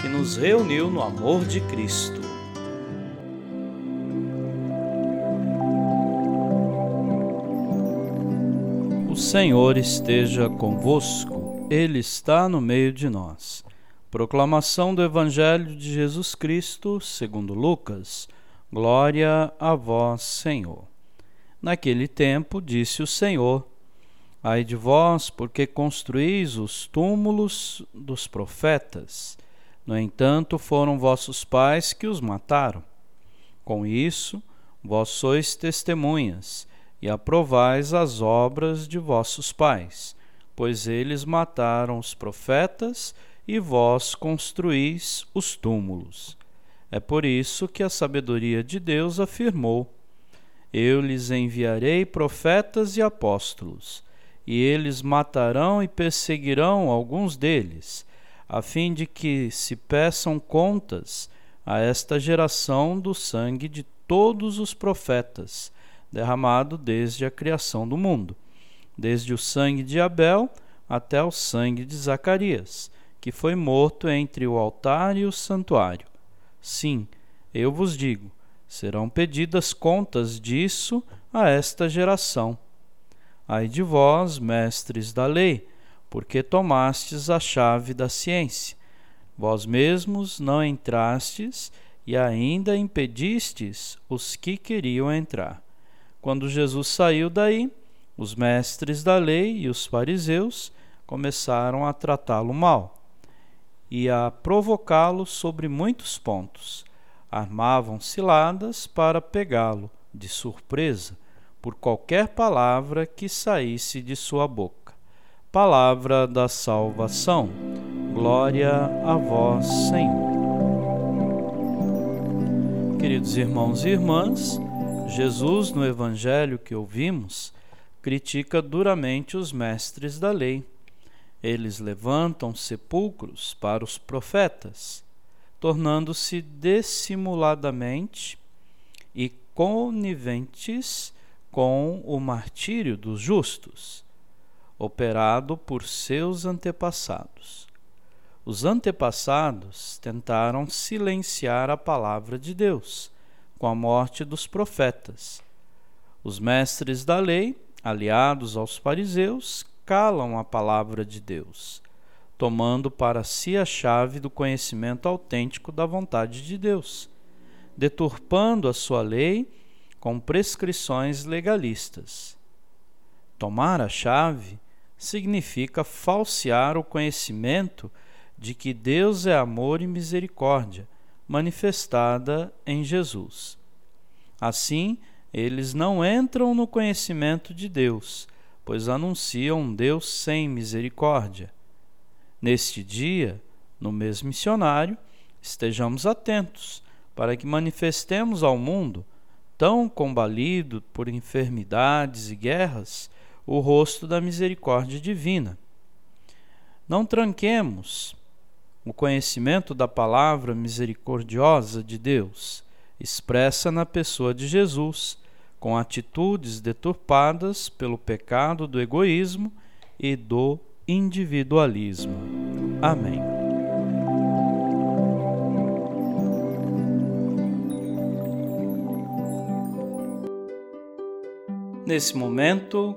que nos reuniu no amor de Cristo. O Senhor esteja convosco, Ele está no meio de nós. Proclamação do Evangelho de Jesus Cristo, segundo Lucas. Glória a vós, Senhor. Naquele tempo disse o Senhor: Ai de vós, porque construís os túmulos dos profetas no entanto, foram vossos pais que os mataram. Com isso, vós sois testemunhas e aprovais as obras de vossos pais, pois eles mataram os profetas e vós construís os túmulos. É por isso que a sabedoria de Deus afirmou: Eu lhes enviarei profetas e apóstolos, e eles matarão e perseguirão alguns deles a fim de que se peçam contas a esta geração do sangue de todos os profetas, derramado desde a criação do mundo, desde o sangue de Abel até o sangue de Zacarias, que foi morto entre o altar e o santuário. Sim, eu vos digo, serão pedidas contas disso a esta geração. Ai de vós, mestres da lei, porque tomastes a chave da ciência. Vós mesmos não entrastes e ainda impedistes os que queriam entrar. Quando Jesus saiu daí, os mestres da lei e os fariseus começaram a tratá-lo mal e a provocá-lo sobre muitos pontos. Armavam ciladas para pegá-lo de surpresa por qualquer palavra que saísse de sua boca palavra da salvação. Glória a vós, Senhor. Queridos irmãos e irmãs, Jesus, no evangelho que ouvimos, critica duramente os mestres da lei. Eles levantam sepulcros para os profetas, tornando-se dissimuladamente e coniventes com o martírio dos justos operado por seus antepassados. Os antepassados tentaram silenciar a palavra de Deus com a morte dos profetas. Os mestres da lei, aliados aos fariseus, calam a palavra de Deus, tomando para si a chave do conhecimento autêntico da vontade de Deus, deturpando a sua lei com prescrições legalistas. Tomar a chave significa falsear o conhecimento de que Deus é amor e misericórdia, manifestada em Jesus. Assim, eles não entram no conhecimento de Deus, pois anunciam um Deus sem misericórdia. Neste dia, no mês missionário, estejamos atentos para que manifestemos ao mundo, tão combalido por enfermidades e guerras, o rosto da misericórdia divina. Não tranquemos o conhecimento da palavra misericordiosa de Deus, expressa na pessoa de Jesus, com atitudes deturpadas pelo pecado do egoísmo e do individualismo. Amém. Nesse momento,